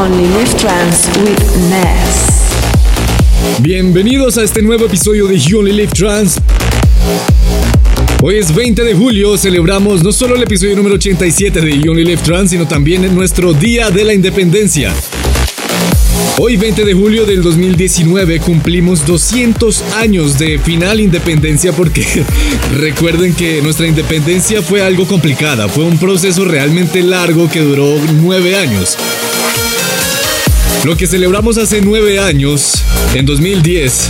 Only Live Trance with Ness. Bienvenidos a este nuevo episodio de You Only Live Trance. Hoy es 20 de julio, celebramos no solo el episodio número 87 de You Only Live Trance, sino también nuestro Día de la Independencia. Hoy 20 de julio del 2019 cumplimos 200 años de final independencia porque recuerden que nuestra independencia fue algo complicada, fue un proceso realmente largo que duró 9 años. Lo que celebramos hace 9 años, en 2010,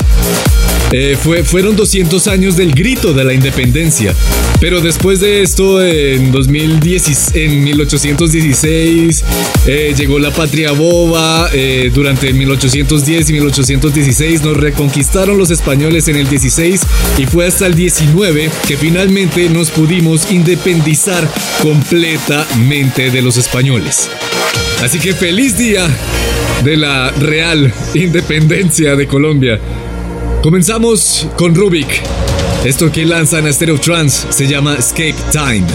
eh, fue, fueron 200 años del grito de la independencia. Pero después de esto, en 2010, en 1816, eh, llegó la patria boba. Eh, durante 1810 y 1816 nos reconquistaron los españoles en el 16 y fue hasta el 19 que finalmente nos pudimos independizar completamente de los españoles. Así que feliz día de la real independencia de Colombia. Comenzamos con Rubik. Esto que lanzan a Stereo Trance se llama Escape Time.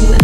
with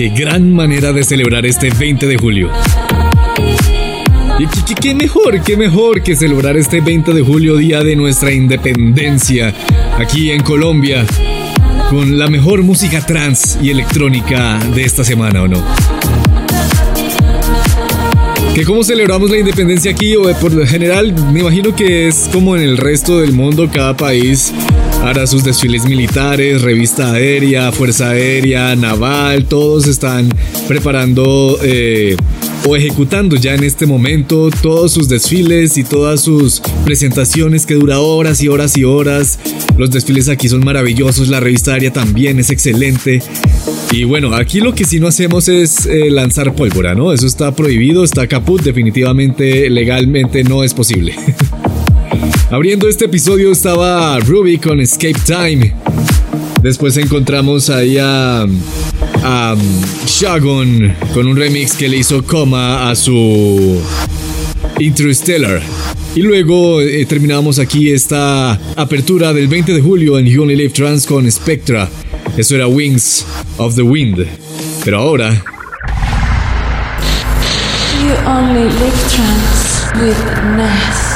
qué gran manera de celebrar este 20 de julio. Y qué, mejor, qué mejor que celebrar este 20 de julio, día de nuestra independencia, aquí en Colombia, con la mejor música trans y electrónica de esta semana, ¿o no? que cómo celebramos la independencia aquí o por lo general me imagino que es como en el resto del mundo cada país hará sus desfiles militares, revista aérea, fuerza aérea, naval, todos están preparando eh, o ejecutando ya en este momento todos sus desfiles y todas sus presentaciones que dura horas y horas y horas. Los desfiles aquí son maravillosos, la revista aérea también es excelente. Y bueno, aquí lo que sí no hacemos es eh, lanzar pólvora, ¿no? Eso está prohibido, está caput, definitivamente legalmente no es posible. Abriendo este episodio estaba Ruby con Escape Time. Después encontramos ahí a, a con un remix que le hizo coma a su Interstellar. Y luego eh, terminamos aquí esta apertura del 20 de julio en You Only Live Trans con Spectra. Eso era Wings of the Wind. Pero ahora. You Only Live Trans with Ness.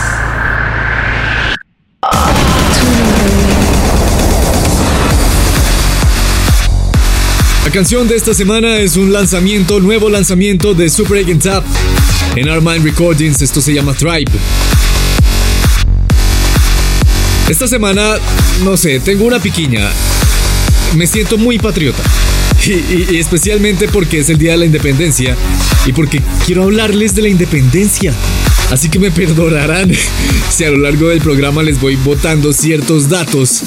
Canción de esta semana es un lanzamiento, nuevo lanzamiento de Super Agent Tap en Armand Recordings. Esto se llama Tribe. Esta semana, no sé, tengo una piquiña. Me siento muy patriota. Y, y- y especialmente porque es el Día de la Independencia y porque quiero hablarles de la independencia. Así que me perdonarán si a lo largo del programa les voy botando ciertos datos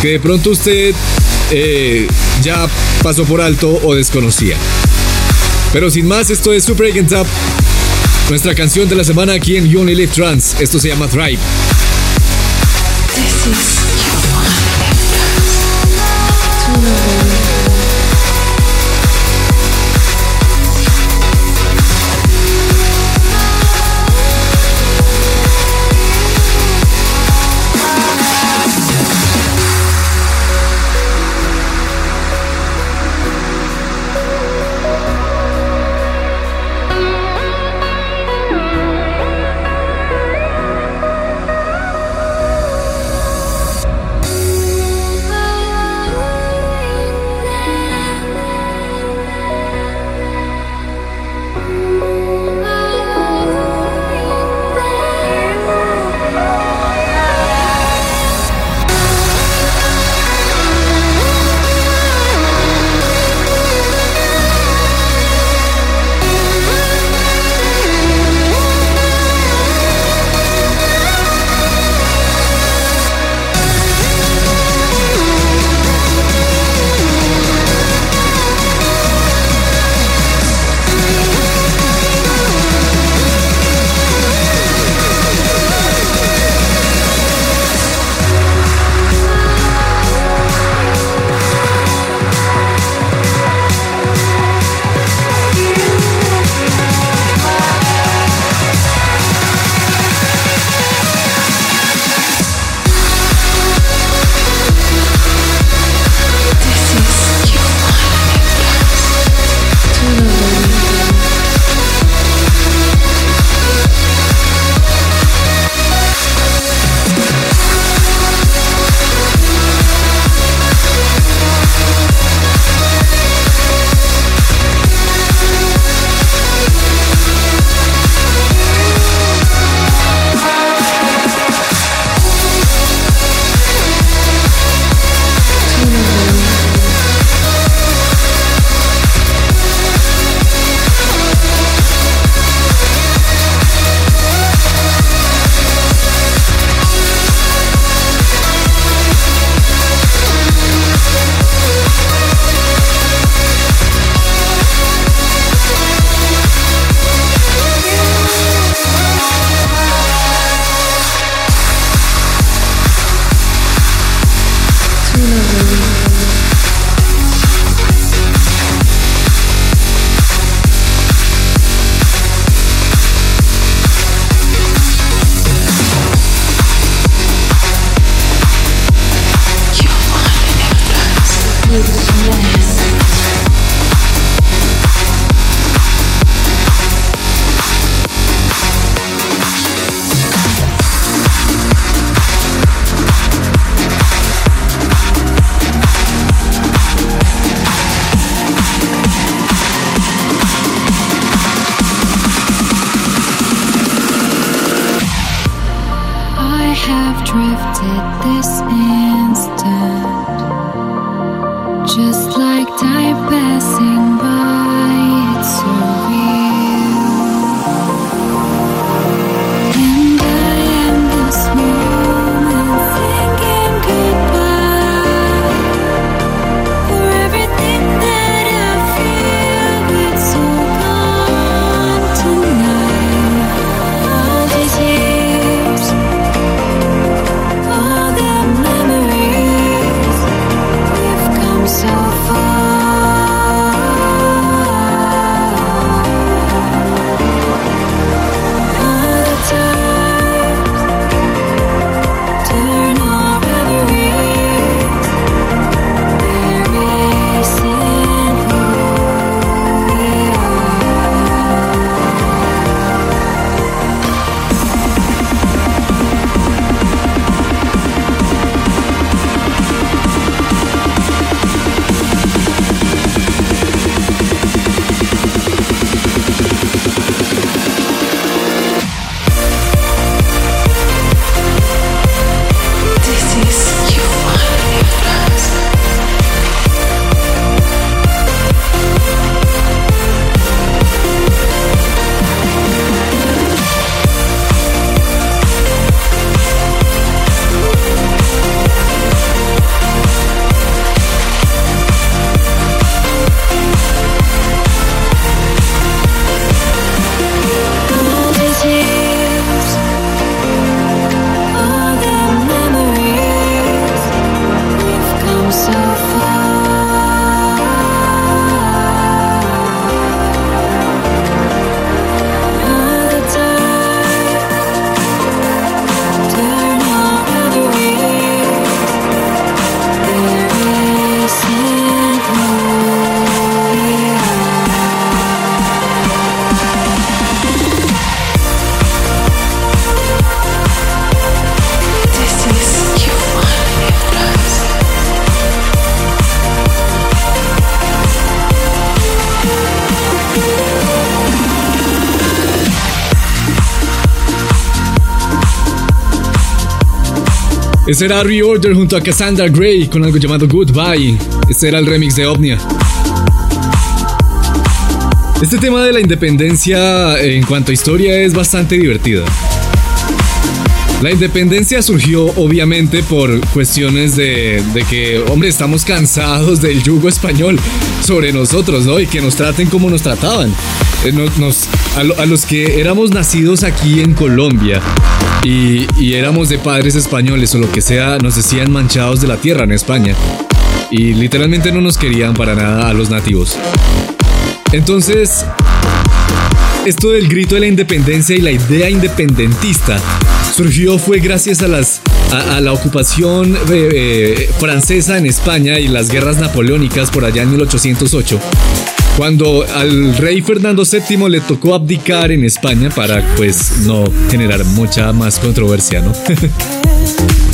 que de pronto usted eh, ya pasó por alto o desconocía. Pero sin más, esto es Super Agent Up, nuestra canción de la semana aquí en You Only Live Trans. Esto se llama Thrive. Ese era Reorder junto a Cassandra Gray con algo llamado Goodbye. Ese era el remix de Omnia. Este tema de la independencia en cuanto a historia es bastante divertido. La independencia surgió obviamente por cuestiones de, que, hombre, estamos cansados del yugo español sobre nosotros, ¿no? Y que nos traten como nos trataban. Eh, a, los que éramos nacidos aquí en Colombia y, éramos de padres españoles o lo que sea, nos decían manchados de la tierra en España. Y literalmente no nos querían para nada a los nativos. Entonces, esto del grito de la independencia y la idea independentista surgió fue gracias a la ocupación eh, eh, francesa en España y las guerras napoleónicas por allá en 1808 cuando al rey Fernando VII le tocó abdicar en España para pues no generar mucha más controversia, ¿no?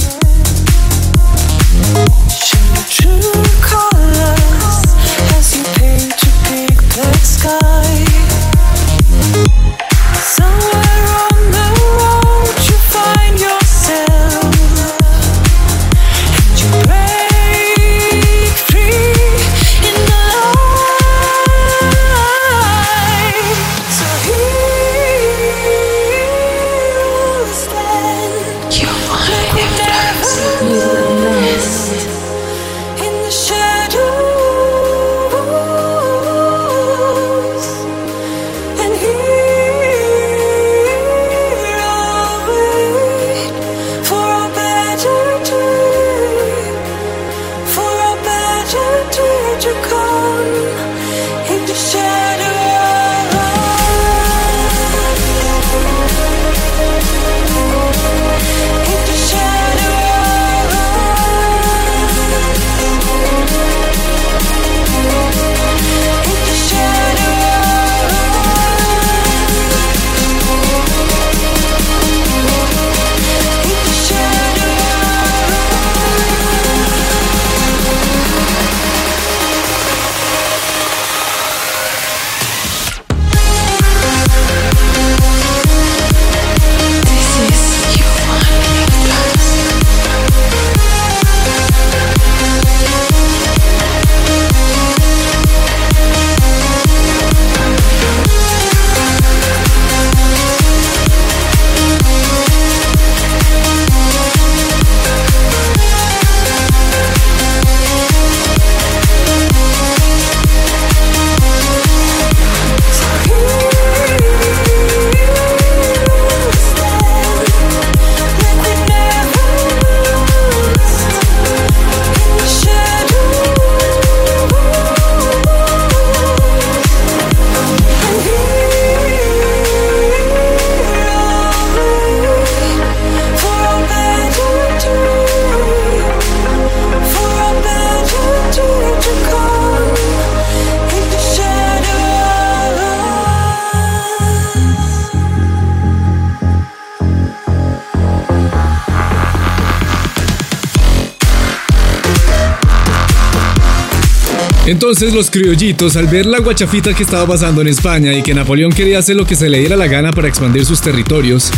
Entonces los criollitos, al ver la guachafita que estaba pasando en España y que Napoleón quería hacer lo que se le diera la gana para expandir sus territorios,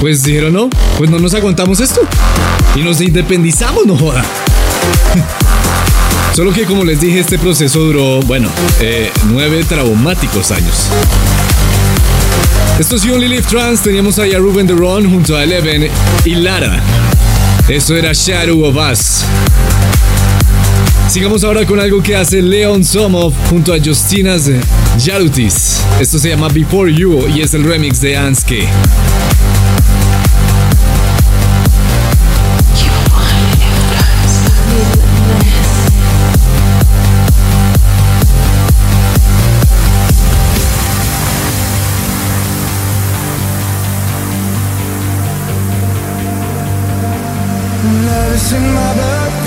pues dijeron, no, pues no nos aguantamos esto. Y nos independizamos, no joda. Solo que como les dije, este proceso duró, bueno, eh, nueve traumáticos años. Esto es You Only Live Trans, teníamos ahí a Ruben de Ron junto a Eleven y Lara. Esto era Shadow of Us. Sigamos ahora con algo que hace Leon Somov junto a Justinas Yarutis. Esto se llama Before You y es el remix de Anske.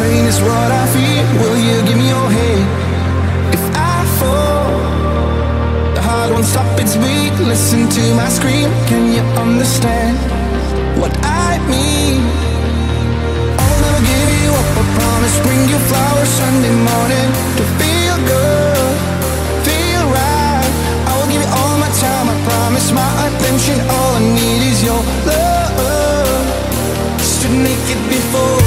Pain is what I feel. Will you give me your hand? If I fall, the heart won't stop its beat. Listen to my scream. Can you understand what I mean? I'll never give you up. I promise. Bring you flowers Sunday morning to feel good, feel right. I will give you all my time. I promise. My attention. All I need is your love. Stood naked before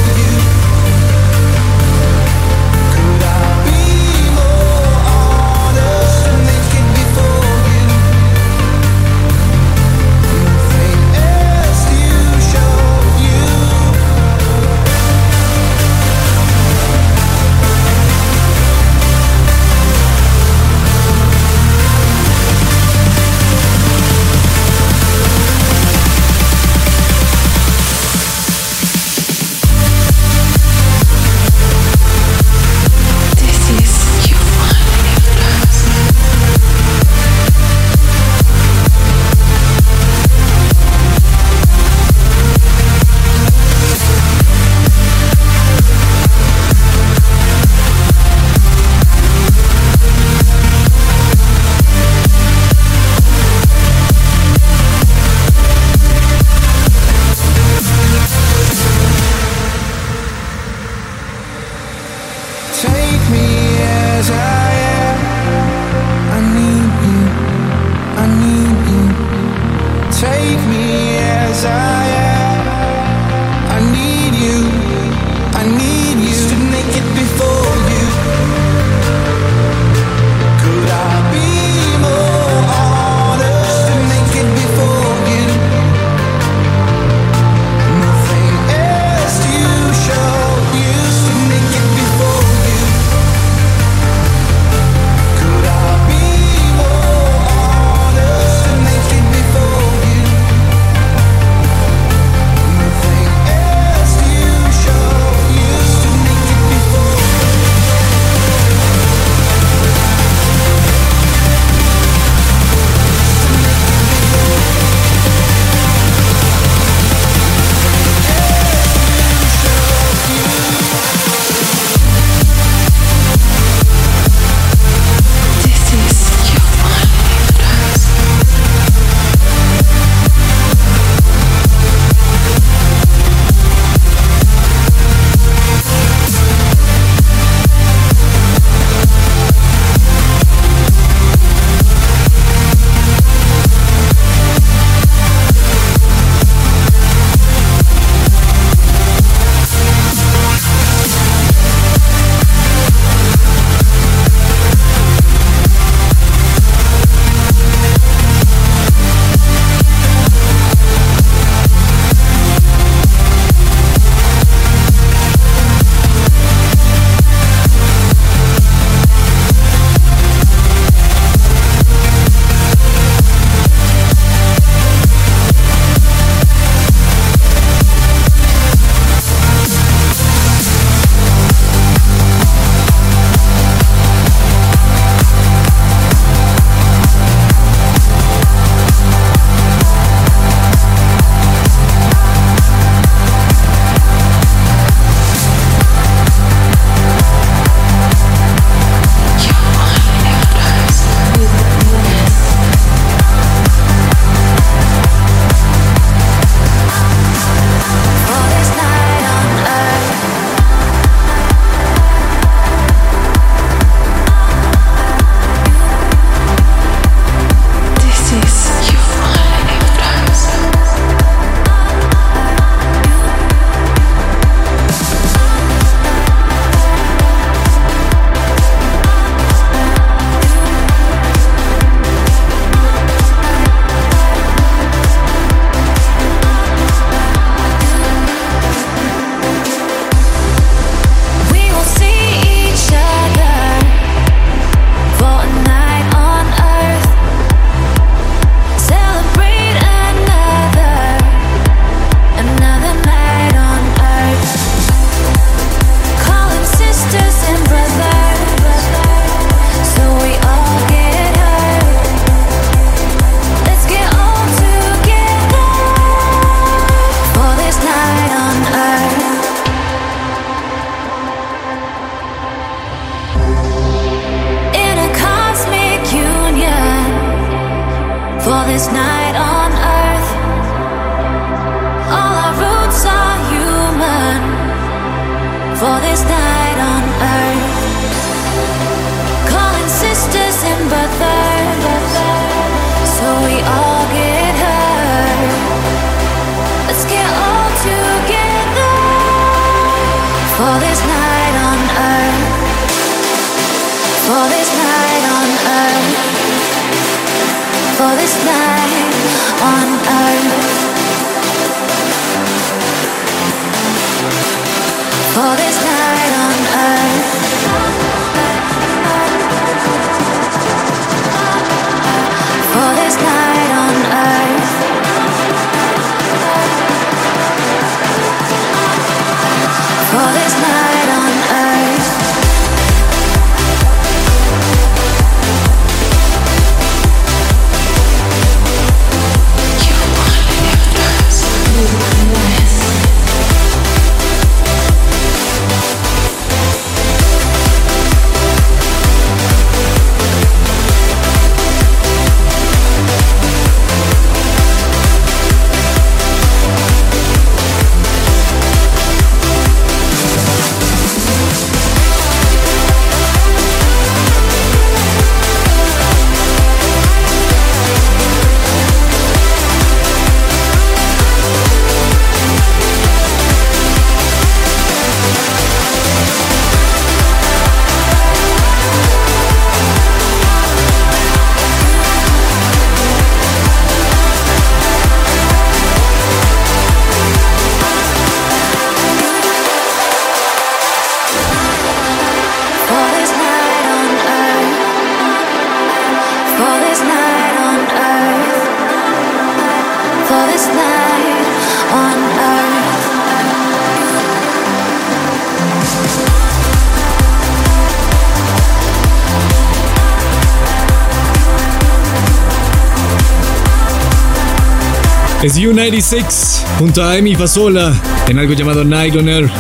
Es U96 junto a Emi Fasola en algo llamado Night on Air.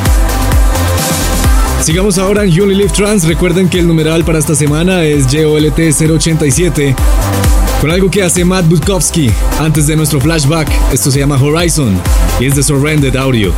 Sigamos ahora en You Live Trans. Recuerden que el numeral para esta semana es JOLT 087 con algo que hace Matt Butkowski antes de nuestro flashback. Esto se llama Horizon y es de Surrendered Audio.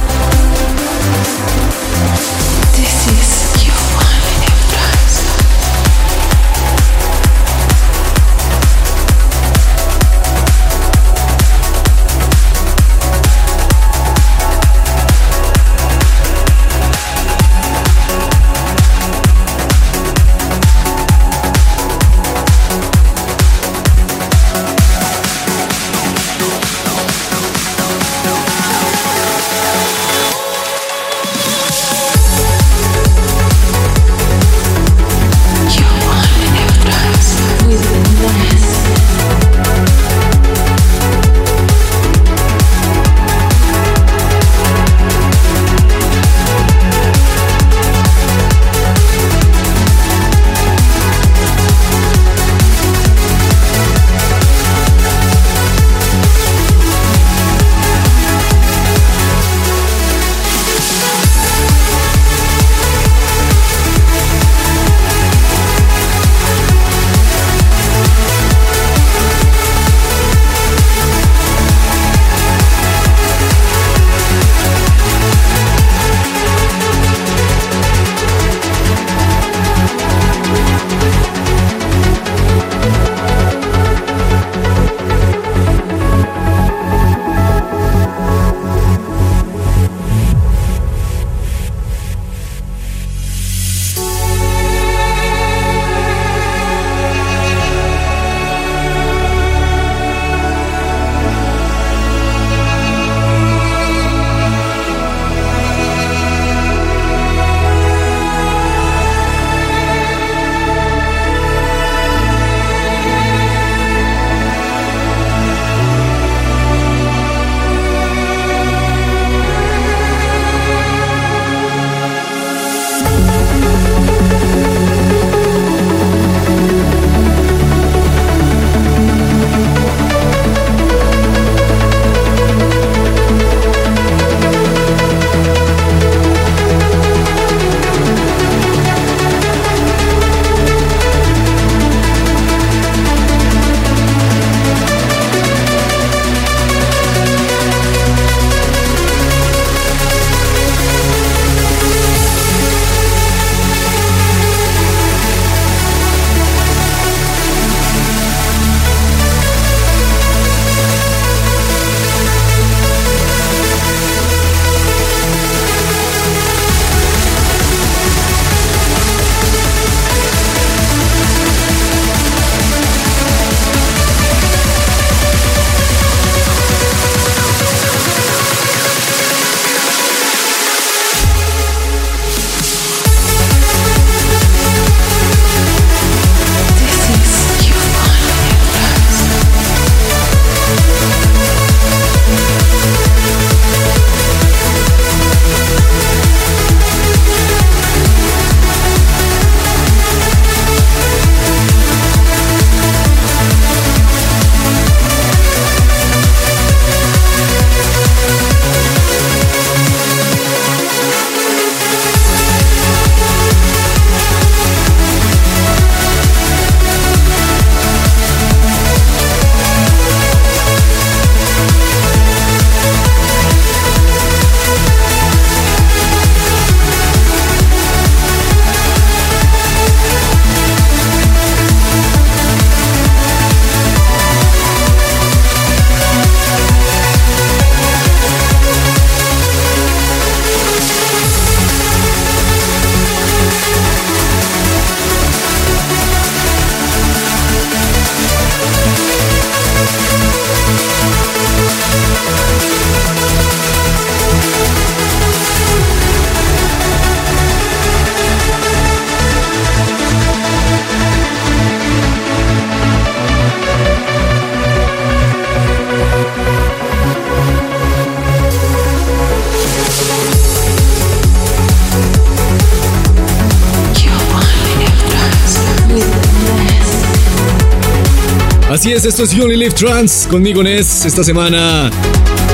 Es, esto es Only Live Trans conmigo Nes esta semana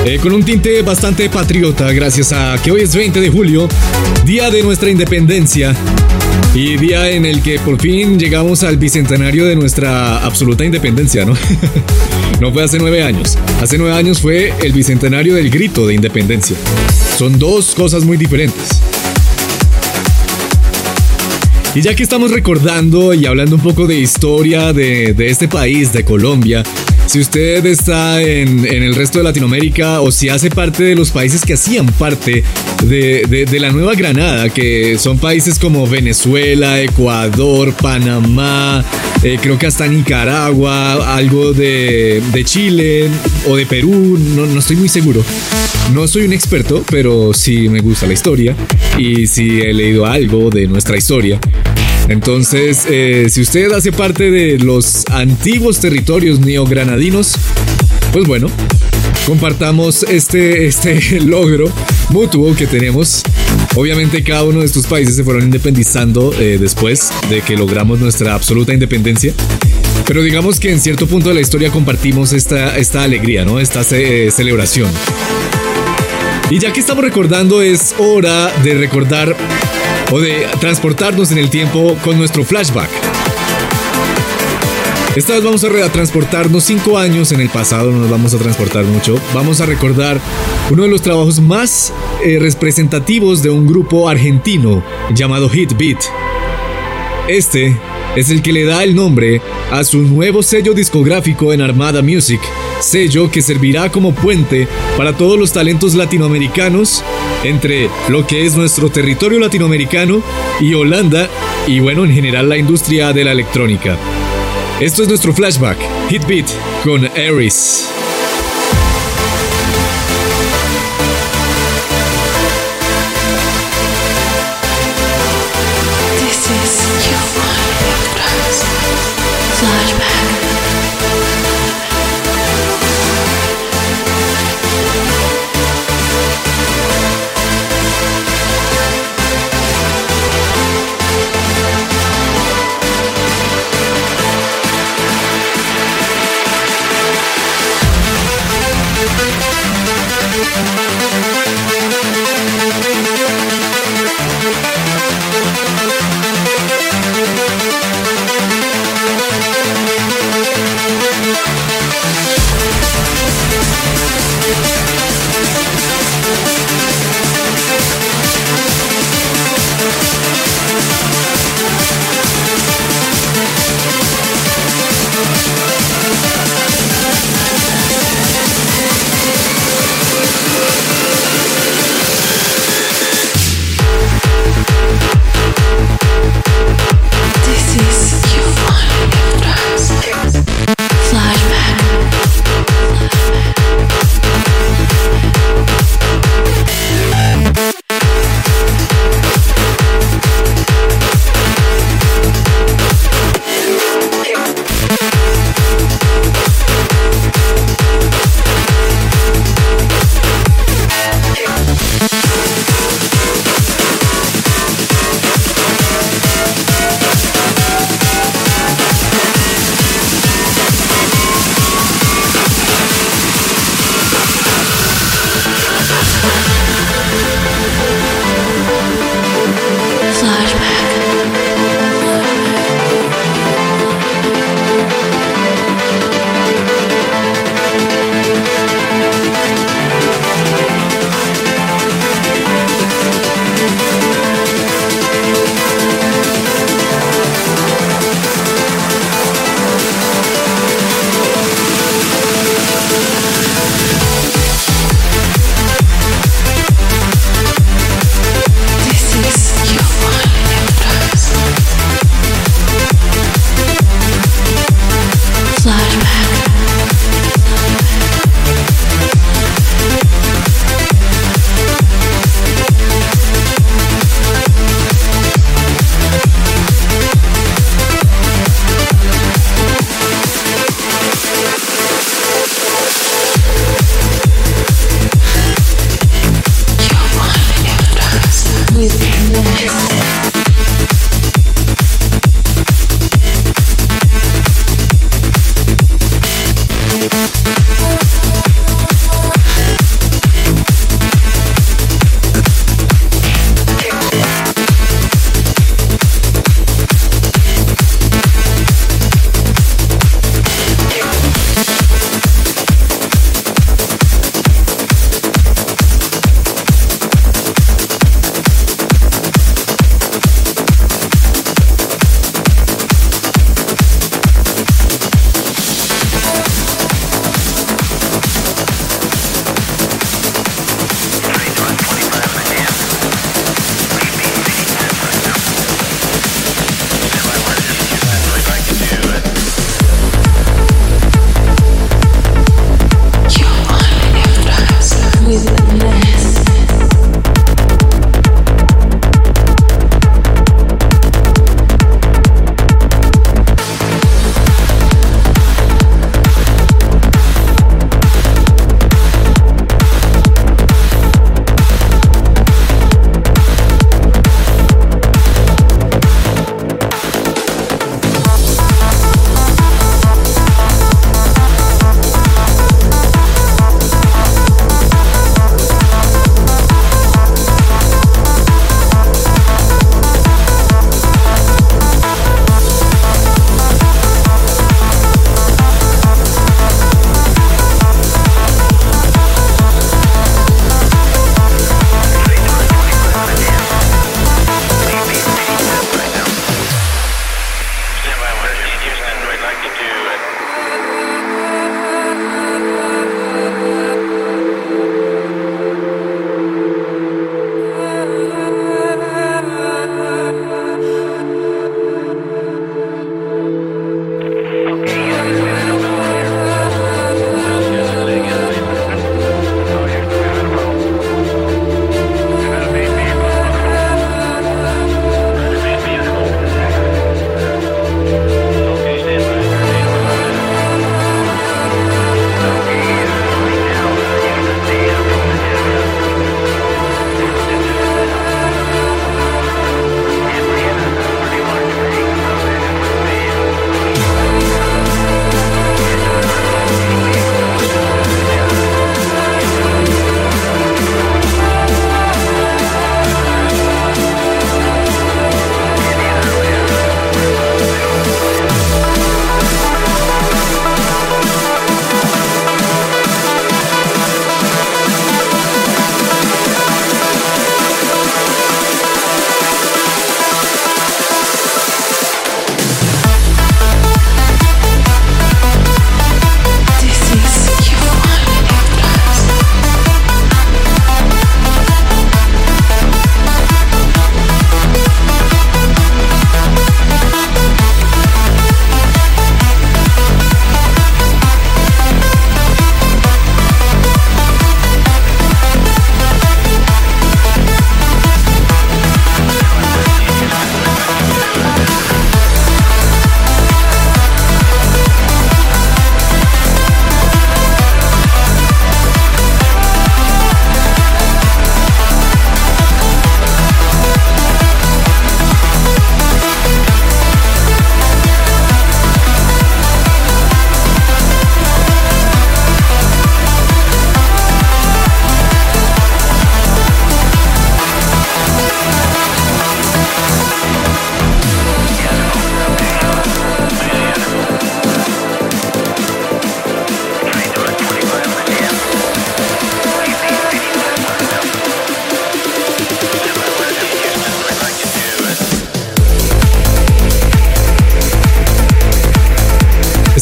eh, con un tinte bastante patriota gracias a que hoy es 20 de julio, día de nuestra independencia y día en el que por fin llegamos al bicentenario de nuestra absoluta independencia, ¿no? no fue hace nueve años, hace nueve años fue el bicentenario del grito de independencia. Son dos cosas muy diferentes. Y ya que estamos recordando y hablando un poco de historia de, este país, de Colombia, si usted está en, el resto de Latinoamérica o si hace parte de los países que hacían parte de, la Nueva Granada, que son países como Venezuela, Ecuador, Panamá, eh, creo que hasta Nicaragua, algo de, Chile o de Perú, no, no estoy muy seguro. No soy un experto, pero sí me gusta la historia y sí he leído algo de nuestra historia. Entonces, eh, si usted hace parte de los antiguos territorios neogranadinos, pues bueno, compartamos este, este logro mutuo que tenemos. Obviamente cada uno de estos países se fueron independizando eh, después de que logramos nuestra absoluta independencia. Pero digamos que en cierto punto de la historia compartimos esta, esta alegría, ¿no? Esta eh, celebración. Y ya que estamos recordando, es hora de recordar o de transportarnos en el tiempo con nuestro flashback. Esta vez vamos a, transportarnos cinco años en el pasado, no nos vamos a transportar mucho. Vamos a recordar uno de los trabajos más eh, representativos de un grupo argentino llamado Hit Beat. Este es el que le da el nombre a su nuevo sello discográfico en Armada Music, sello que servirá como puente para todos los talentos latinoamericanos entre lo que es nuestro territorio latinoamericano y Holanda y bueno, en general la industria de la electrónica. Esto es nuestro flashback, Hit Beat con Aries.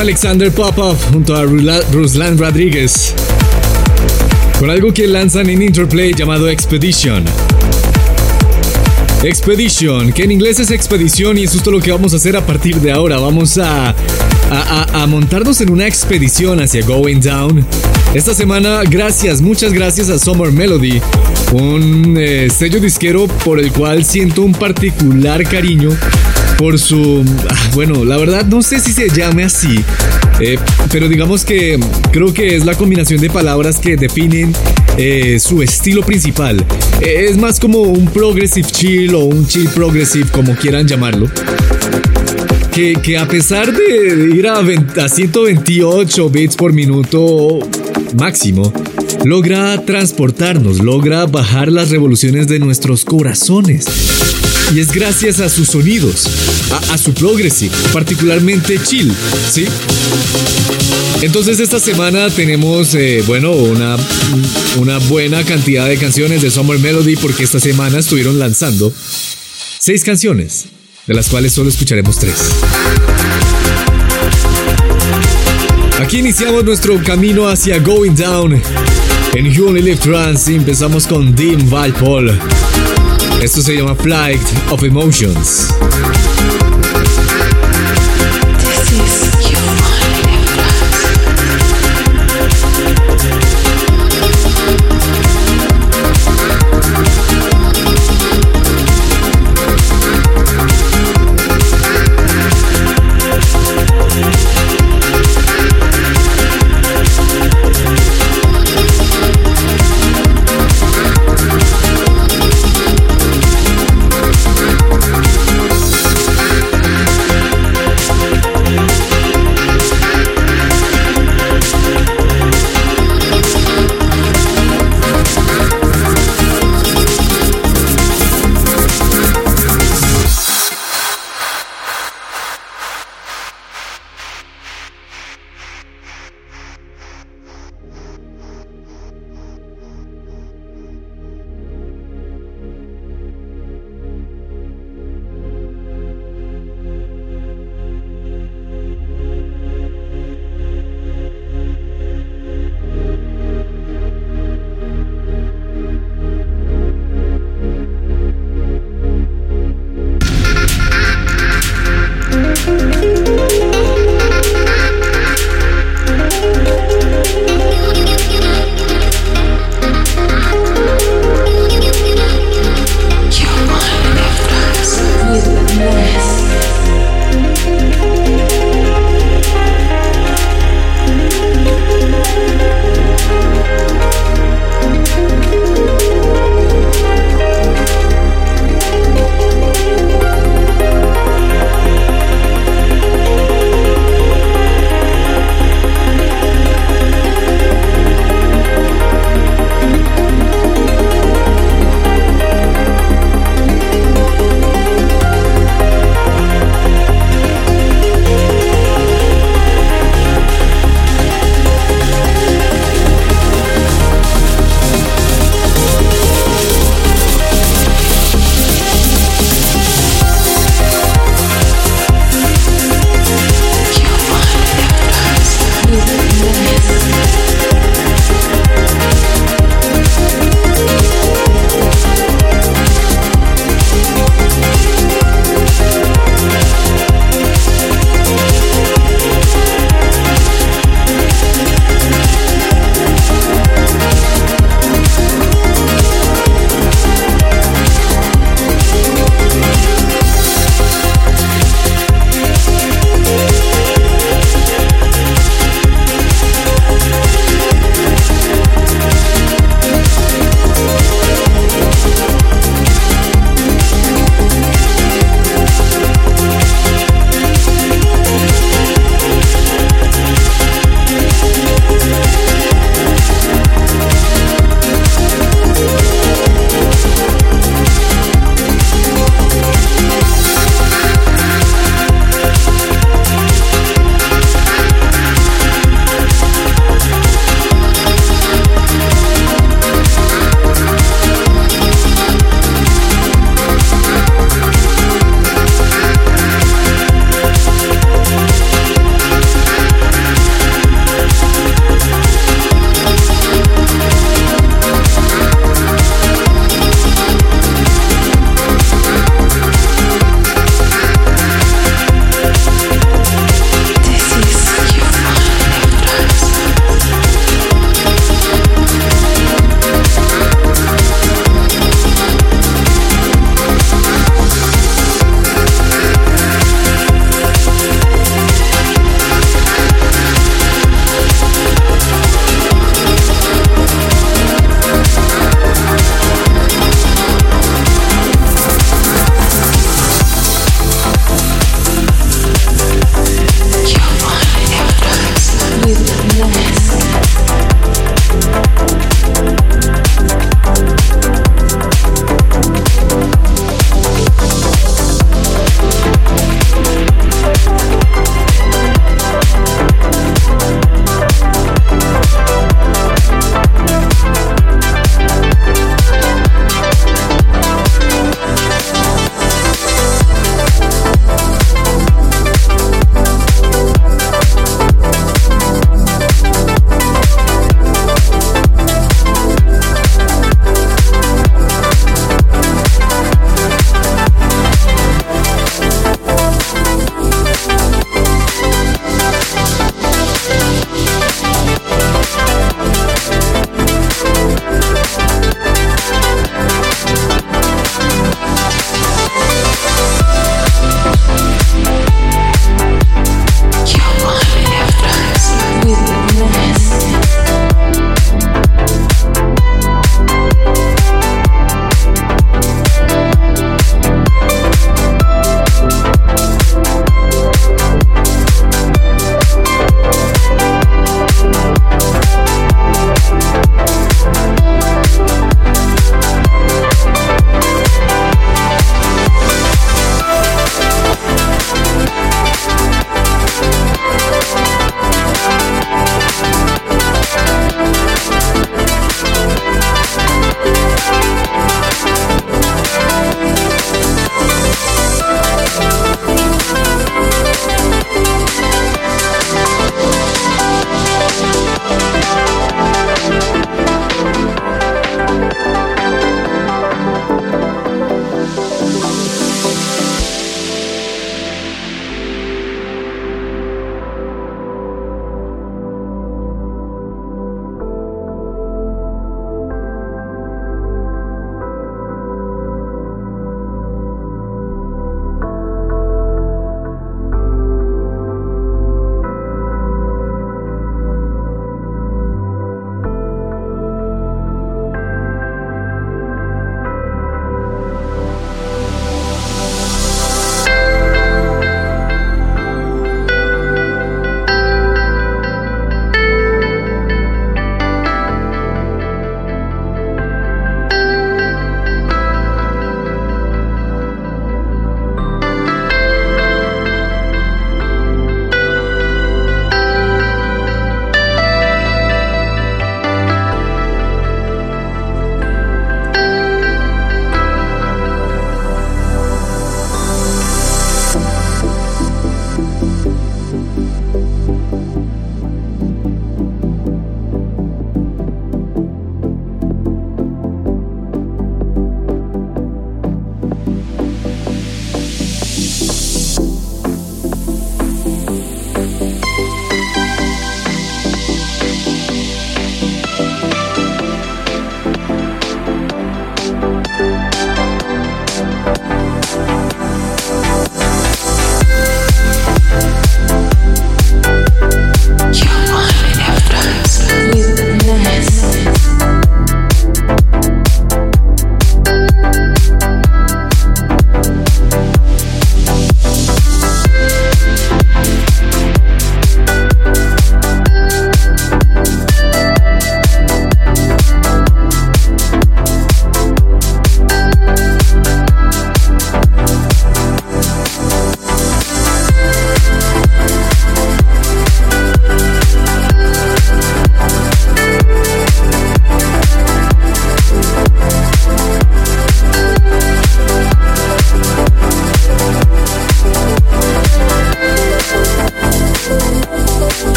Alexander Popov junto a Ruslan Rodríguez con algo que lanzan en Interplay llamado Expedition. Expedition, que en inglés es expedición y es todo lo que vamos a hacer a partir de ahora. Vamos a, a, montarnos en una expedición hacia Going Down. Esta semana, gracias, muchas gracias a Summer Melody, un eh, sello disquero por el cual siento un particular cariño por su... Ah, bueno, la verdad no sé si se llame así, eh, pero digamos que creo que es la combinación de palabras que definen eh, su estilo principal. Eh, es más como un progressive chill o un chill progressive, como quieran llamarlo. Que, a pesar de ir a 128 bits por minuto máximo, logra transportarnos, logra bajar las revoluciones de nuestros corazones. Y es gracias a sus sonidos, a, su progressive, particularmente chill, ¿sí? Entonces esta semana tenemos, eh, bueno, una, una buena cantidad de canciones de Summer Melody porque esta semana estuvieron lanzando seis canciones, de las cuales solo escucharemos tres. Aquí iniciamos nuestro camino hacia Going Down en You Only Live Trance y empezamos con Dim Valpol. Esto se llama Flight of Emotions.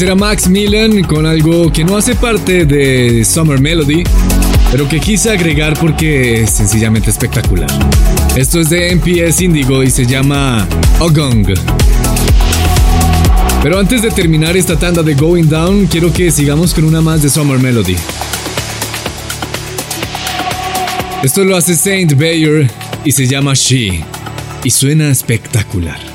Ese era Max Millan con algo que no hace parte de Summer Melody, pero que quise agregar porque es sencillamente espectacular. Esto es de MPS Indigo y se llama Ogong. Pero antes de terminar esta tanda de Going Down, quiero que sigamos con una más de Summer Melody. Esto lo hace Saint Bayer y se llama She y suena espectacular.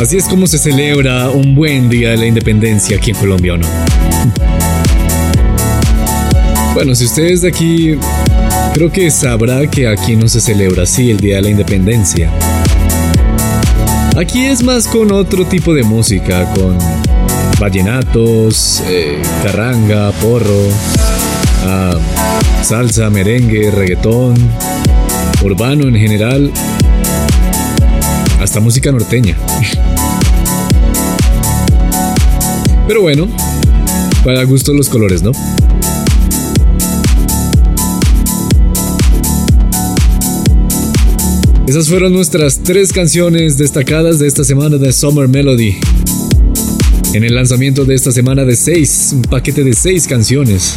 Así es como se celebra un buen día de la independencia aquí en Colombia, ¿o no? Bueno, si ustedes de aquí, creo que sabrá que aquí no se celebra así el Día de la Independencia. Aquí es más con otro tipo de música, con vallenatos, eh, carranga, porro, ah, salsa, merengue, reggaetón, urbano en general, hasta música norteña. Pero bueno, para gusto los colores, ¿no? Esas fueron nuestras tres canciones destacadas de esta semana de Summer Melody. En el lanzamiento de esta semana de seis, un paquete de seis canciones.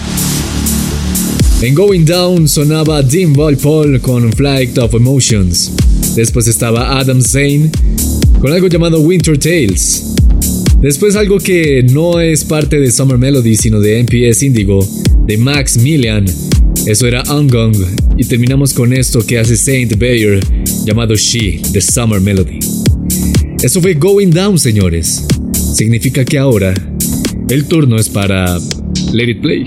En Going Down sonaba Dean Paul con Flight of Emotions. Después estaba Adam Zane con algo llamado Winter Tales. Después algo que no es parte de Summer Melody sino de MPS Indigo, de Max Millian. Eso era Ungong. Y terminamos con esto que hace Saint Bayer llamado She, The Summer Melody. Eso fue Going Down, señores. Significa que ahora el turno es para Let It Play.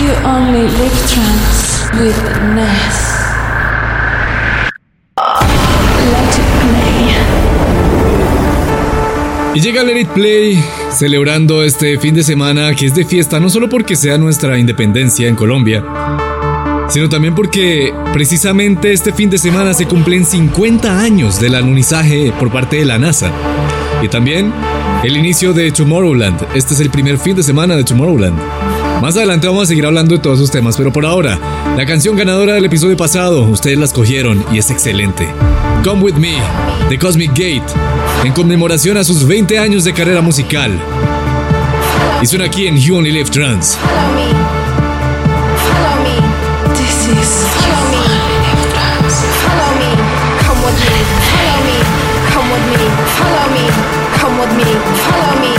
You only live trance with Ness. Y llega Let It Play celebrando este fin de semana que es de fiesta no solo porque sea nuestra independencia en Colombia, sino también porque precisamente este fin de semana se cumplen 50 años del alunizaje por parte de la NASA. Y también el inicio de Tomorrowland. Este es el primer fin de semana de Tomorrowland. Más adelante vamos a seguir hablando de todos esos temas, pero por ahora, la canción ganadora del episodio pasado, ustedes la escogieron y es excelente. Come With Me, de Cosmic Gate, en conmemoración a sus 20 años de carrera musical. Y suena aquí en You Only Live Trans. Follow me. Follow me.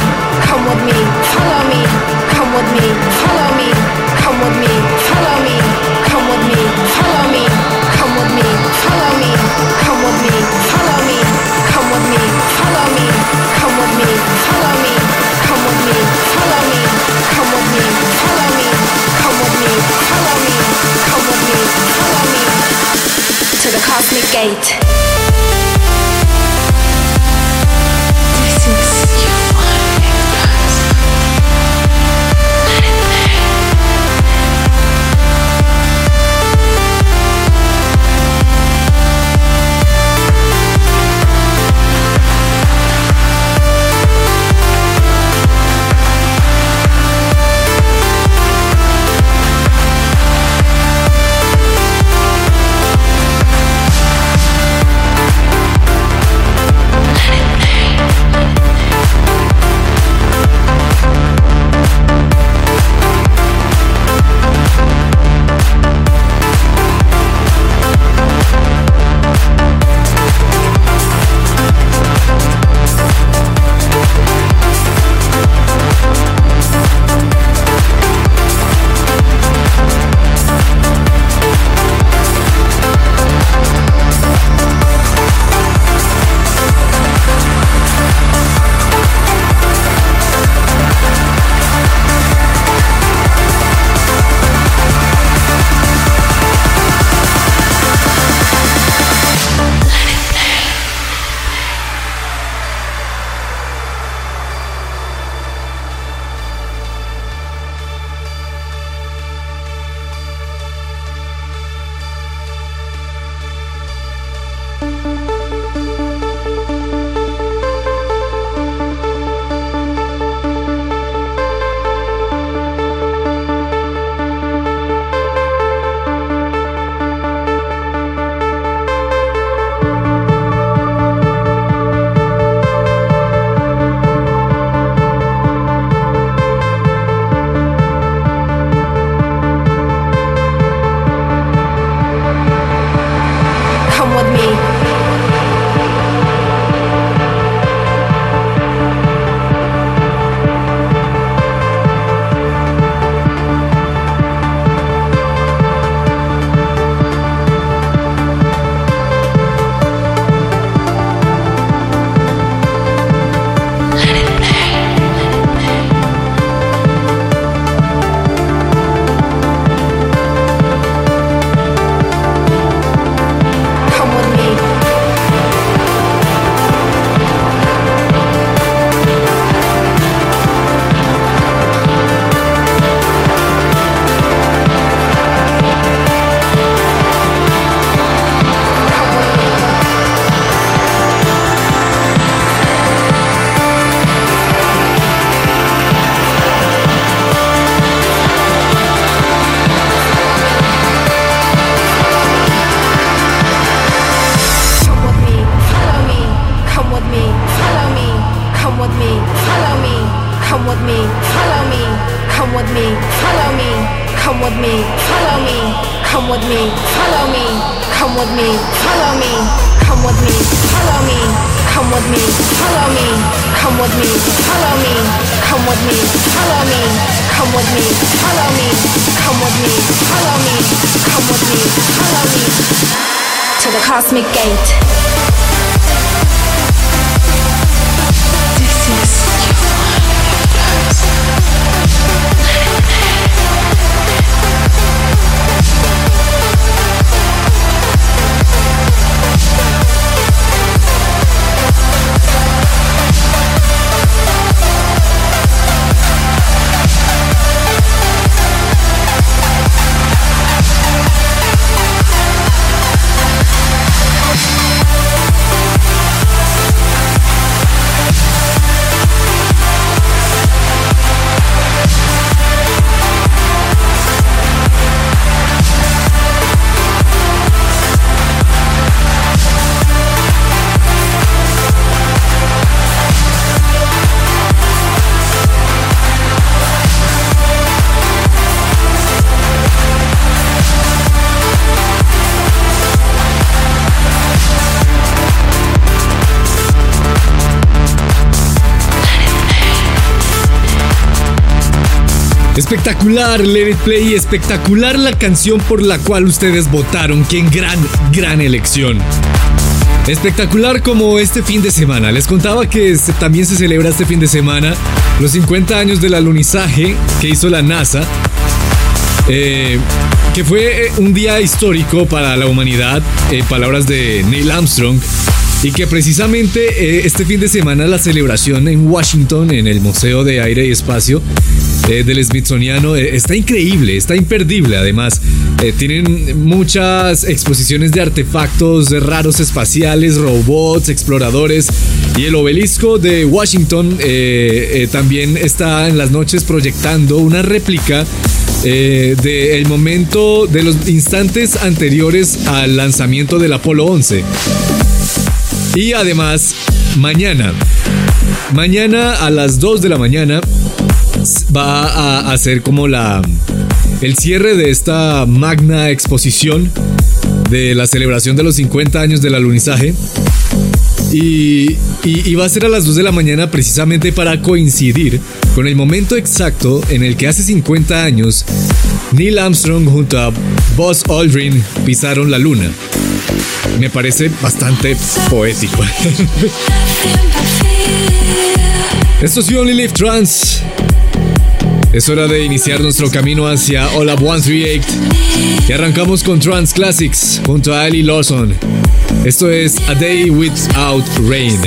Gate. Espectacular Let It Play, espectacular la canción por la cual ustedes votaron. Qué gran, gran elección. Espectacular como este fin de semana. Les contaba que también se celebra este fin de semana los 50 años del alunizaje que hizo la NASA. Eh, que fue un día histórico para la humanidad, en palabras de Neil Armstrong. Y que precisamente eh, este fin de semana la celebración en Washington, en el Museo de Aire y Espacio, eh, del Smithsoniano eh, está increíble, está imperdible además. Eh, tienen muchas exposiciones de artefactos raros espaciales, robots, exploradores y el obelisco de Washington también está en las noches proyectando una réplica del momento de los instantes anteriores al lanzamiento del Apolo 11. Y además, mañana, mañana a las 2 de la mañana va a hacer como la el cierre de esta magna exposición de la celebración de los 50 años del alunizaje. Y, y, va a ser a las 2 de la mañana precisamente para coincidir con el momento exacto en el que hace 50 años Neil Armstrong junto a Buzz Aldrin pisaron la luna. Me parece bastante poético. Esto es You Only Live Trans. Es hora de iniciar nuestro camino hacia All Up 138 y arrancamos con Trans Classics junto a Ali Lawson. Esto es A Day Without Rain.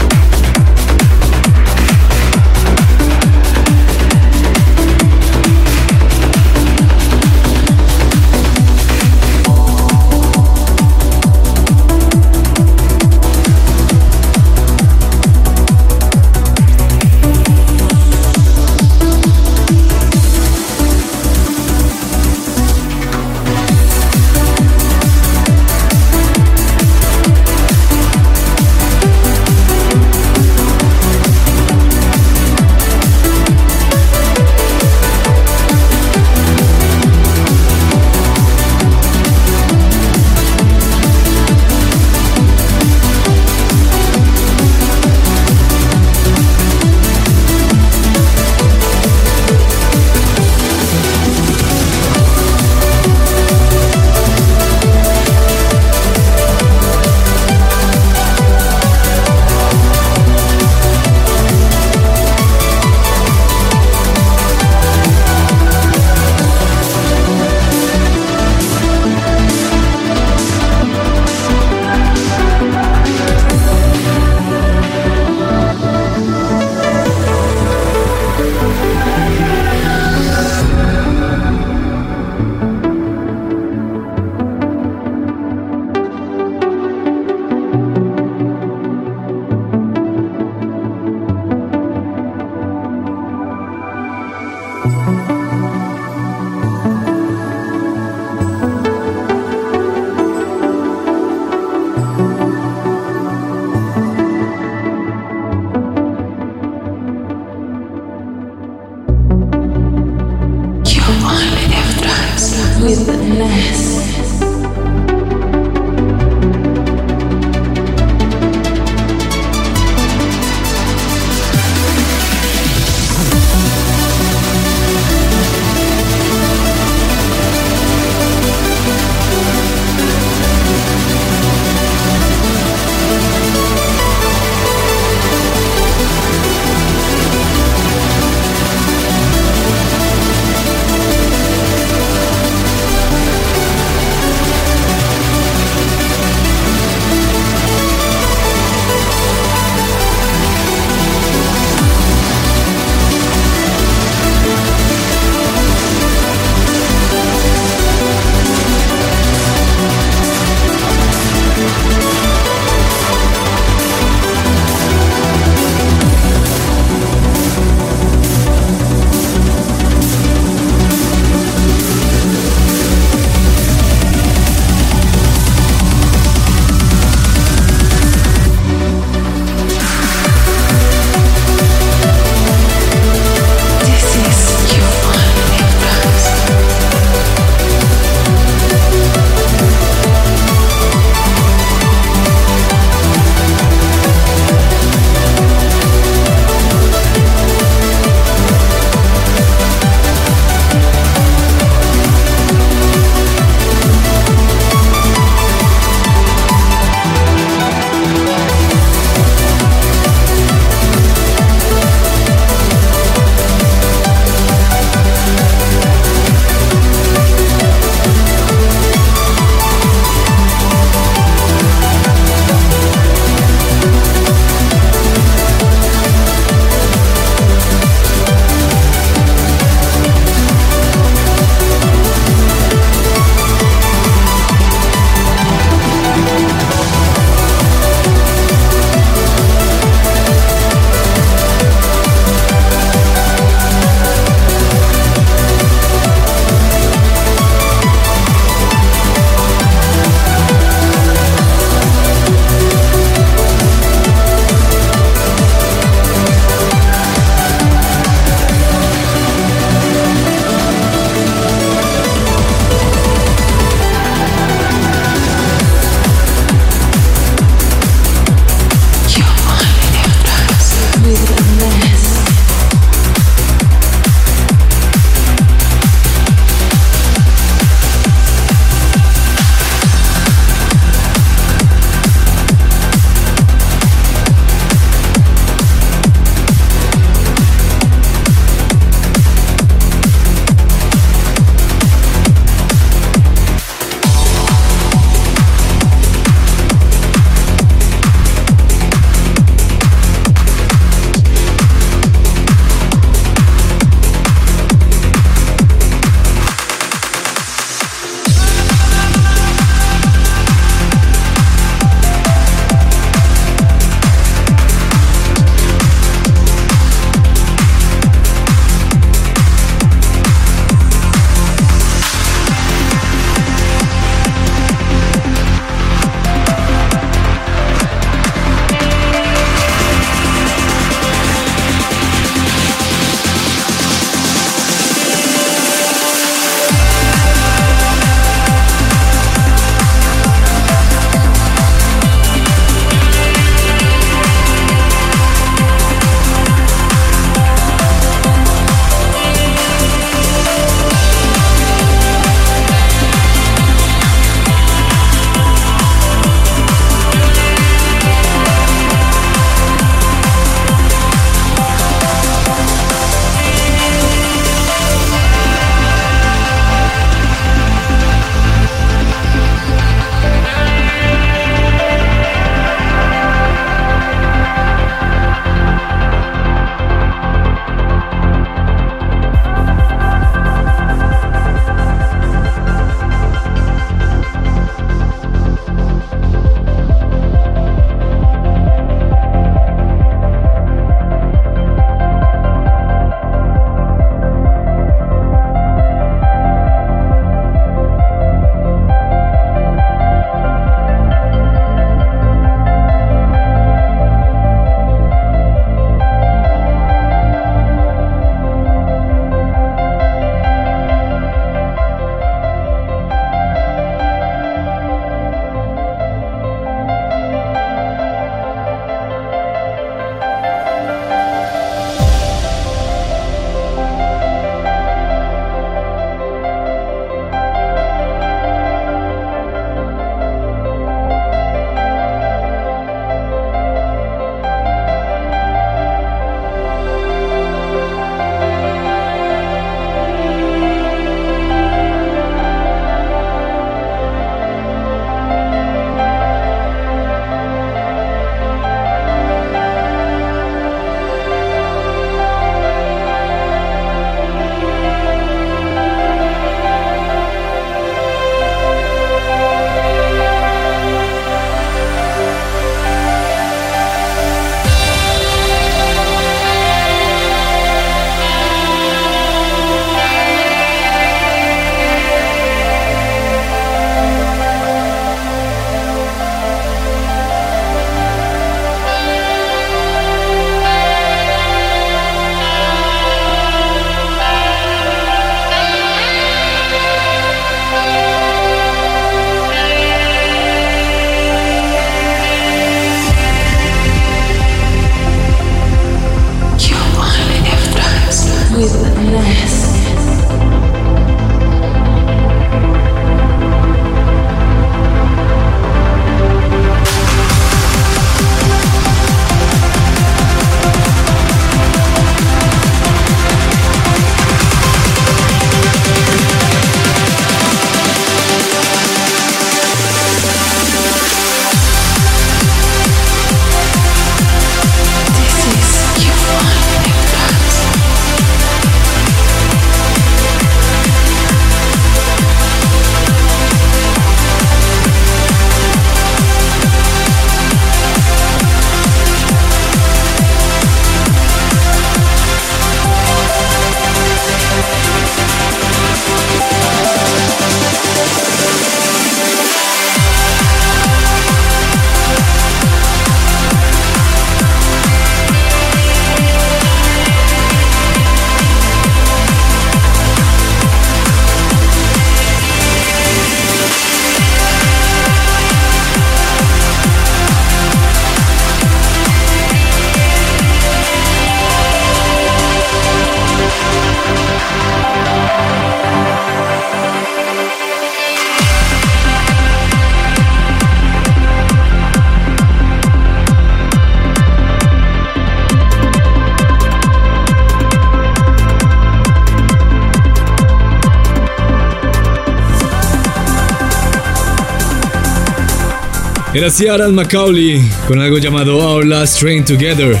Era Ciaran Macaulay con algo llamado Our Last Train Together,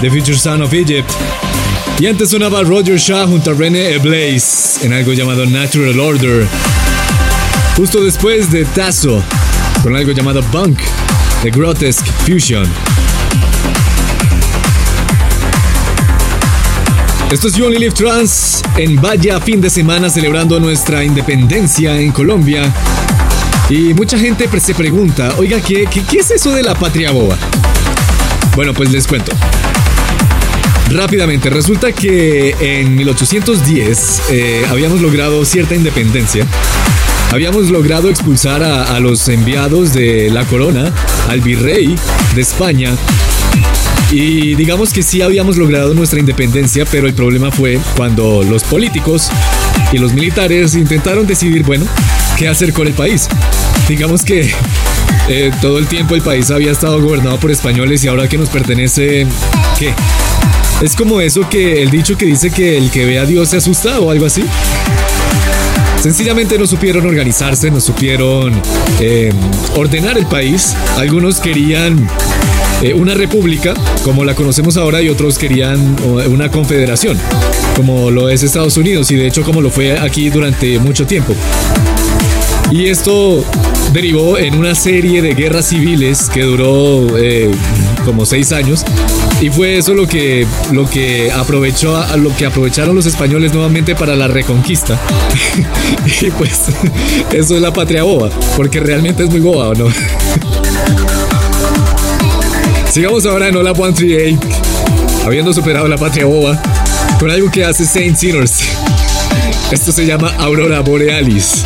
The Future Son of Egypt. Y antes sonaba Roger Shah junto a René Blaze en algo llamado Natural Order. Justo después de Tasso con algo llamado Bunk, The Grotesque Fusion. Esto es You Only Live Trans en vaya fin de semana celebrando nuestra independencia en Colombia. Y mucha gente se pregunta, oiga, ¿qué, qué, es eso de la patria boba? Bueno, pues les cuento. Rápidamente, resulta que en 1810 eh, habíamos logrado cierta independencia. Habíamos logrado expulsar a, a los enviados de la corona, al virrey de España, y digamos que sí habíamos logrado nuestra independencia, pero el problema fue cuando los políticos y los militares intentaron decidir, bueno, qué hacer con el país. Digamos que eh, todo el tiempo el país había estado gobernado por españoles y ahora que nos pertenece, ¿qué? Es como eso que el dicho que dice que el que ve a Dios se asusta o algo así. Sencillamente no supieron organizarse, no supieron eh, ordenar el país. Algunos querían eh, una república, como la conocemos ahora, y otros querían una confederación, como lo es Estados Unidos, y de hecho como lo fue aquí durante mucho tiempo. Y esto derivó en una serie de guerras civiles que duró eh, como seis años. Y fue eso lo que, lo que aprovechó, lo que aprovecharon los españoles nuevamente para la reconquista. y pues eso es la patria boba, porque realmente es muy boba, ¿o no? Sigamos ahora en Hola 138, habiendo superado la patria boba, con algo que hace Saint Sinners. Esto se llama Aurora Borealis.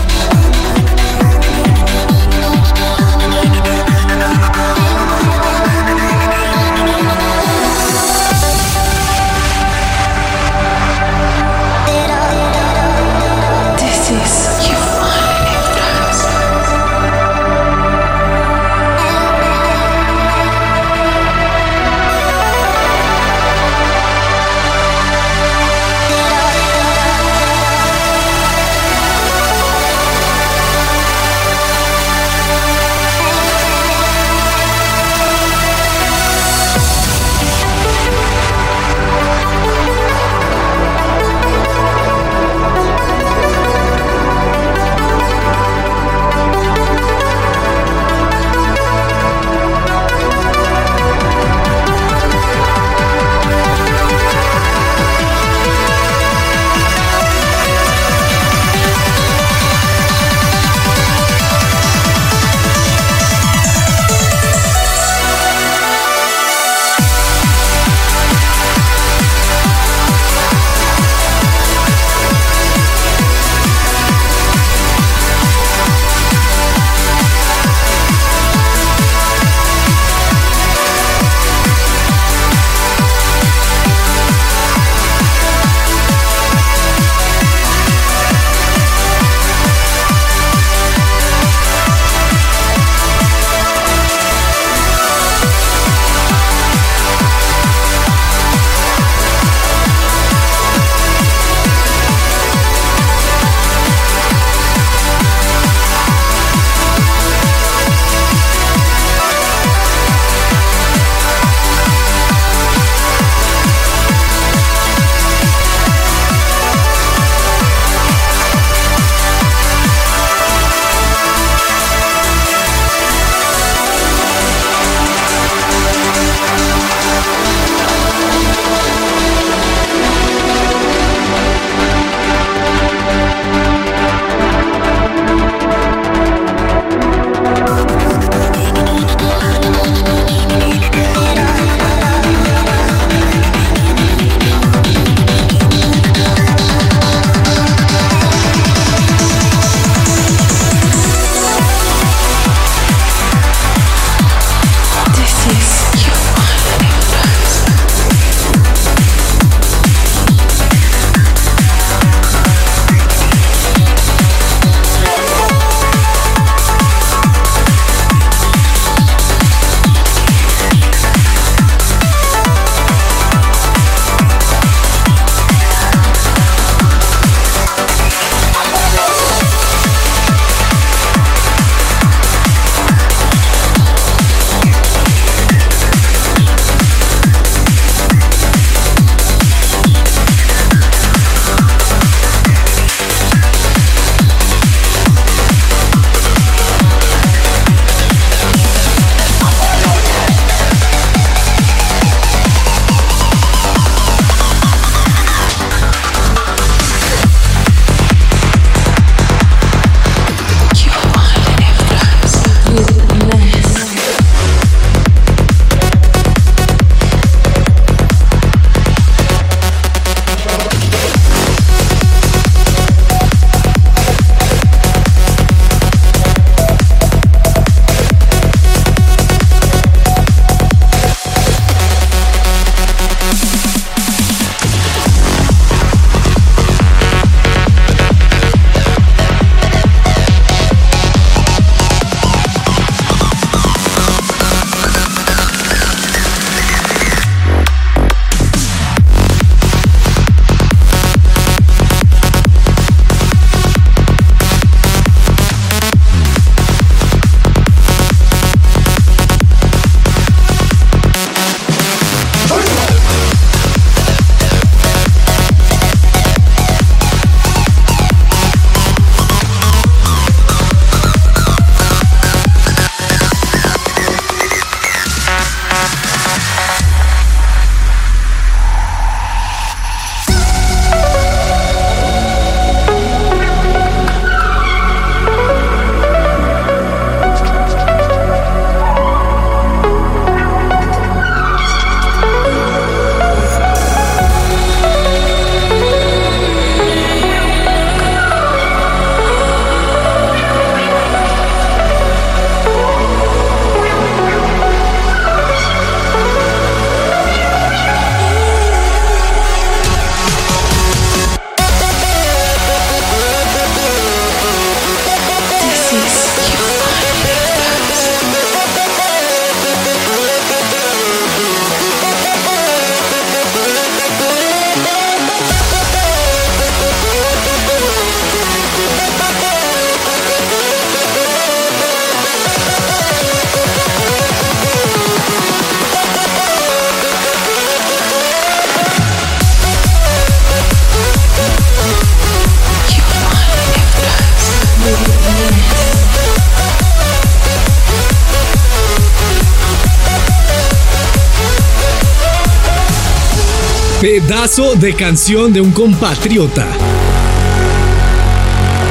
Pedazo de canción de un compatriota.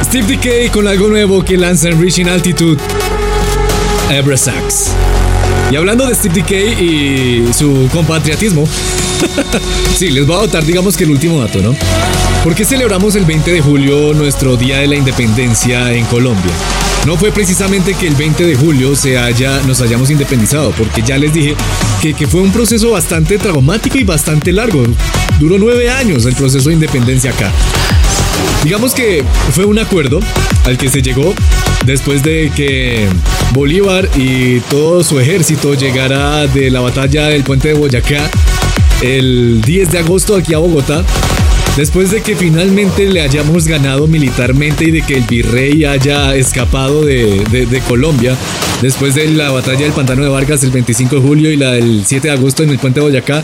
Steve Decay con algo nuevo que lanza en Reaching Altitude. Sax. Y hablando de Steve Decay y su compatriotismo, sí, les voy a votar, digamos que el último dato, ¿no? ¿Por qué celebramos el 20 de julio nuestro Día de la Independencia en Colombia? No fue precisamente que el 20 de julio se haya, nos hayamos independizado, porque ya les dije que, fue un proceso bastante traumático y bastante largo. Duró nueve años el proceso de independencia acá. Digamos que fue un acuerdo al que se llegó después de que Bolívar y todo su ejército llegara de la batalla del puente de Boyacá el 10 de agosto aquí a Bogotá. Después de que finalmente le hayamos ganado militarmente y de que el virrey haya escapado de, Colombia, después de la batalla del Pantano de Vargas el 25 de julio y la del 7 de agosto en el puente de Boyacá,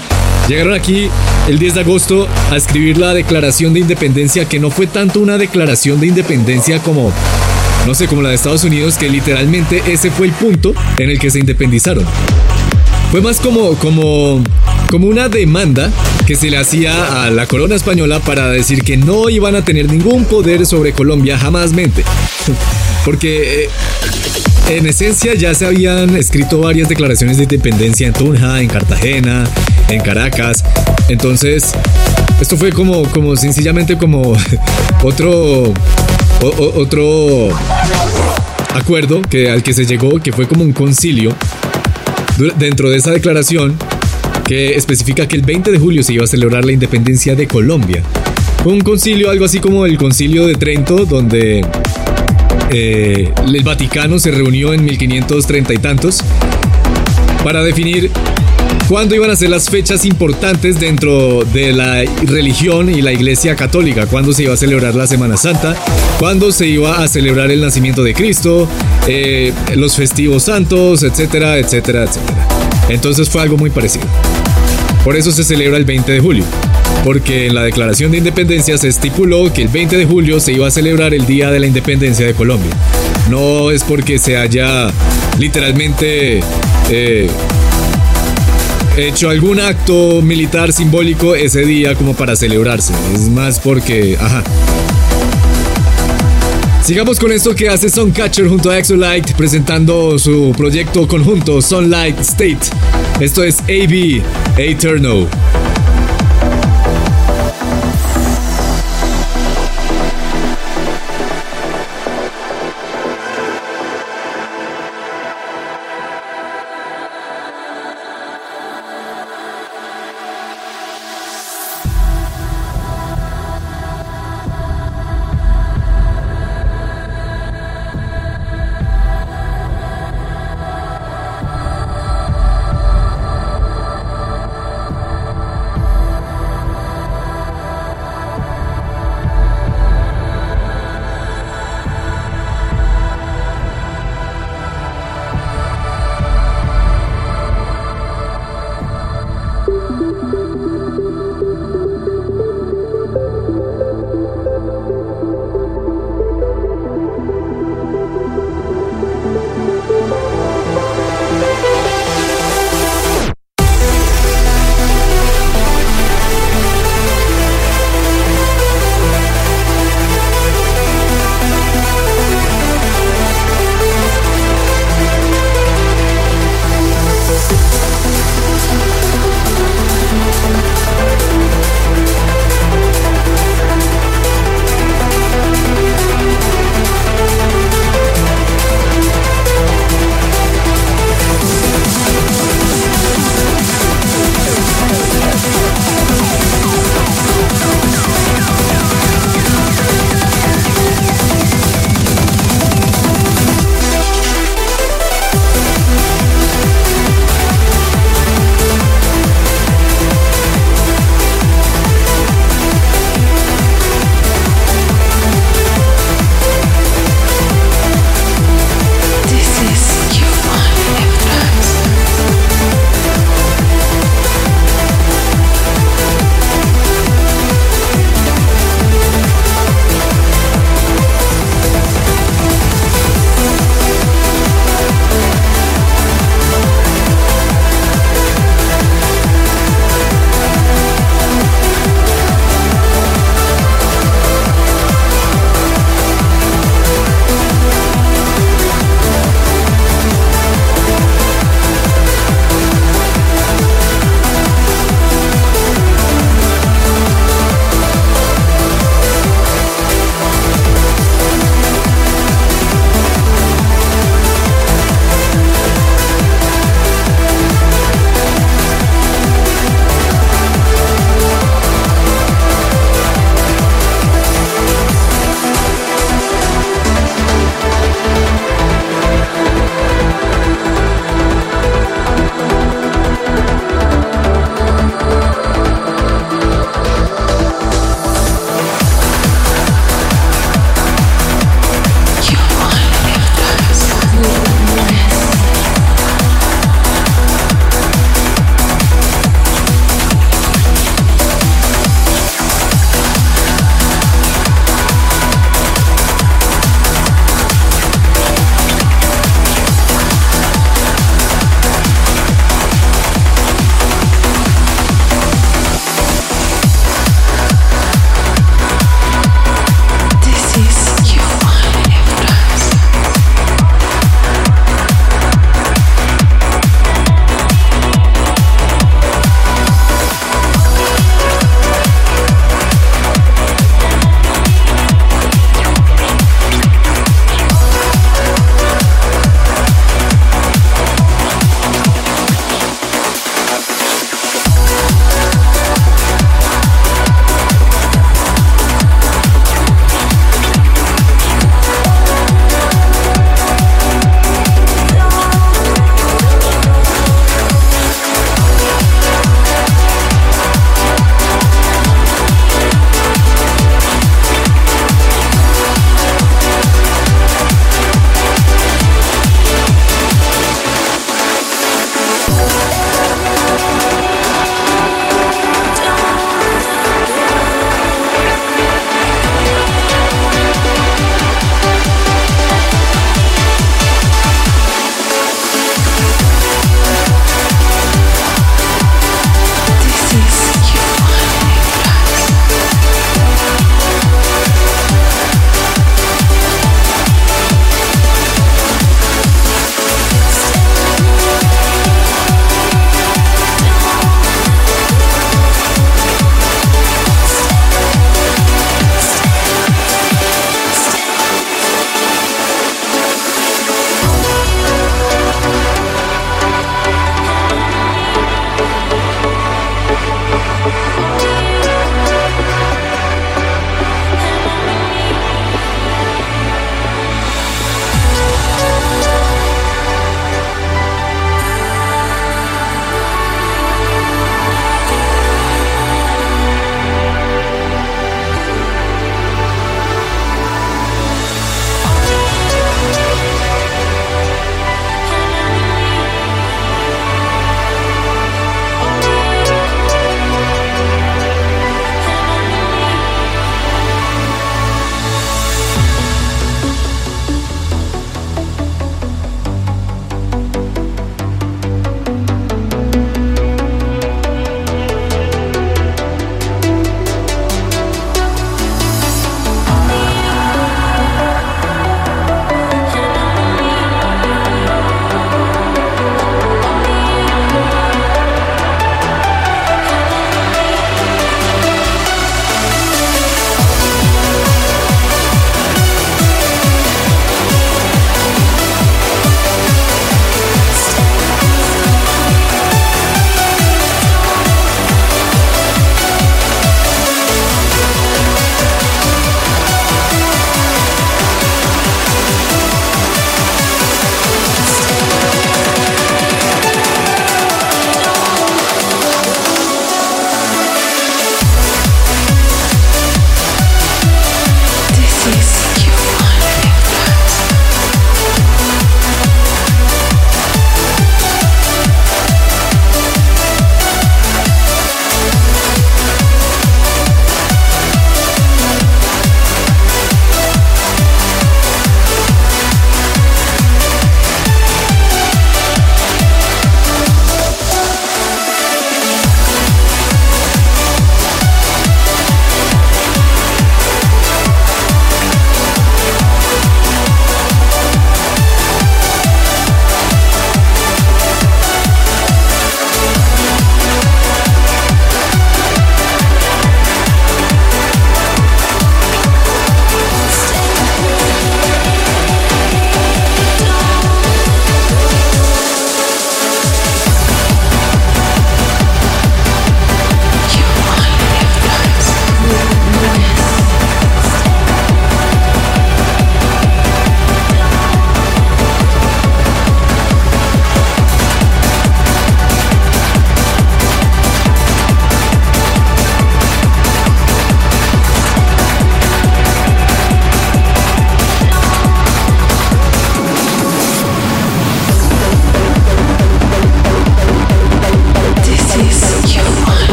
Llegaron aquí el 10 de agosto a escribir la declaración de independencia, que no fue tanto una declaración de independencia como, no sé, como la de Estados Unidos, que literalmente ese fue el punto en el que se independizaron. Fue más como, como, como una demanda que se le hacía a la corona española para decir que no iban a tener ningún poder sobre Colombia jamás mente. Porque eh, en esencia ya se habían escrito varias declaraciones de independencia en Tunja, en Cartagena, en Caracas. Entonces, esto fue como, como sencillamente como otro, otro acuerdo que, al que se llegó, que fue como un concilio dentro de esa declaración que especifica que el 20 de julio se iba a celebrar la independencia de Colombia. Un concilio, algo así como el concilio de Trento, donde eh, el Vaticano se reunió en 1530 y tantos para definir cuándo iban a ser las fechas importantes dentro de la religión y la iglesia católica, cuándo se iba a celebrar la Semana Santa, cuándo se iba a celebrar el nacimiento de Cristo, eh, los festivos santos, etcétera, etcétera, etcétera. Entonces fue algo muy parecido. Por eso se celebra el 20 de julio, porque en la Declaración de Independencia se estipuló que el 20 de julio se iba a celebrar el Día de la Independencia de Colombia. No es porque se haya literalmente eh, hecho algún acto militar simbólico ese día como para celebrarse. Es más porque, ajá. Sigamos con esto que hace Catcher junto a Exolite presentando su proyecto conjunto Sunlight State. Esto es AB Eternal.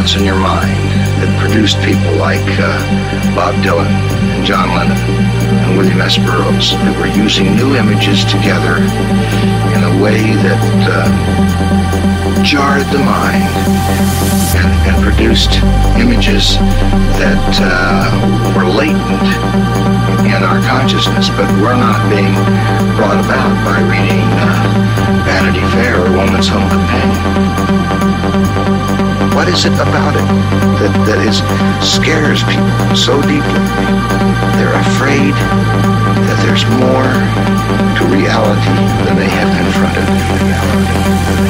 Thoughts in your mind that produced people like uh, Bob Dylan and John Lennon and William S. Burroughs that were using new images together in a way that uh, jarred the mind and, and produced images that uh, were latent in our consciousness but were not being brought about by reading uh, Vanity Fair or Woman's Home Companion. What is it about it that, that is scares people so deeply? They're afraid that there's more to reality than they have confronted Follow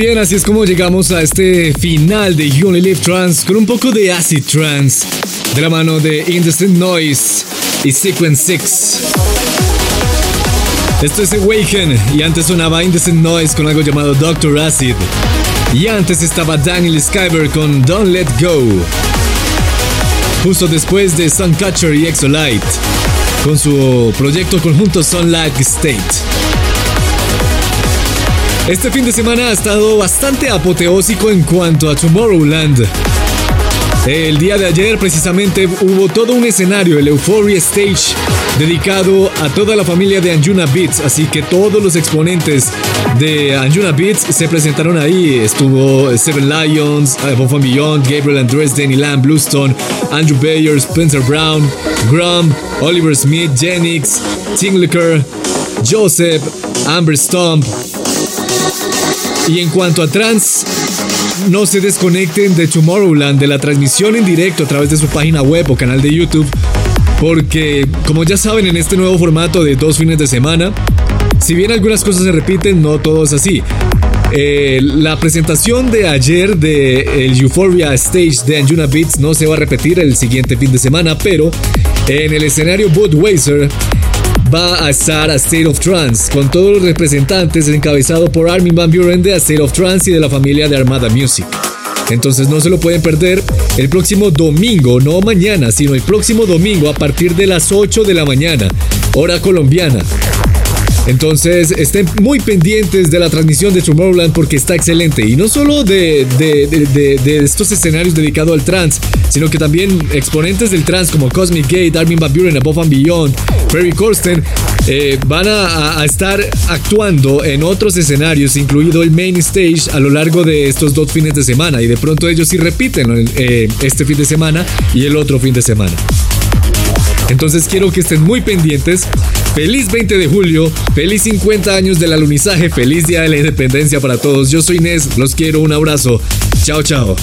bien, así es como llegamos a este final de You Only Live Trans con un poco de acid trance de la mano de Indecent Noise y Sequence 6. Esto es Awaken y antes sonaba Indecent Noise con algo llamado Doctor Acid. Y antes estaba Daniel Skyber con Don't Let Go. Justo después de Suncatcher y Exolite con su proyecto conjunto Sunlight State. Este fin de semana ha estado bastante apoteósico en cuanto a Tomorrowland. El día de ayer precisamente hubo todo un escenario, el Euphoria Stage, dedicado a toda la familia de Anjuna Beats, así que todos los exponentes de Anjuna Beats se presentaron ahí. Estuvo Seven Lions, Above and Beyond, Gabriel Andrés, Danny Lamb, Bluestone, Andrew Bayer, Spencer Brown, Grum, Oliver Smith, Jennings, Tim Licker, Joseph, Amber Stomp. Y en cuanto a trans, no se desconecten de Tomorrowland, de la transmisión en directo a través de su página web o canal de YouTube, porque como ya saben en este nuevo formato de dos fines de semana, si bien algunas cosas se repiten, no todo es así. Eh, la presentación de ayer de el Euphoria Stage de Anjuna Beats no se va a repetir el siguiente fin de semana, pero en el escenario Budweiser va a estar a State of Trance, con todos los representantes encabezado por Armin Van Buren de State of Trance y de la familia de Armada Music. Entonces no se lo pueden perder el próximo domingo, no mañana, sino el próximo domingo a partir de las 8 de la mañana, hora colombiana. Entonces estén muy pendientes de la transmisión de Tomorrowland porque está excelente. Y no solo de, estos escenarios dedicados al trance, sino que también exponentes del trance como Cosmic Gate, Armin Van Buren, Above and Beyond, Perry Corsten, eh, van a, estar actuando en otros escenarios, incluido el main stage, a lo largo de estos dos fines de semana. Y de pronto ellos sí repiten eh, este fin de semana y el otro fin de semana. Entonces quiero que estén muy pendientes. Feliz 20 de julio, feliz 50 años del alunizaje, feliz día de la independencia para todos. Yo soy Inés, los quiero, un abrazo. Chao, chao.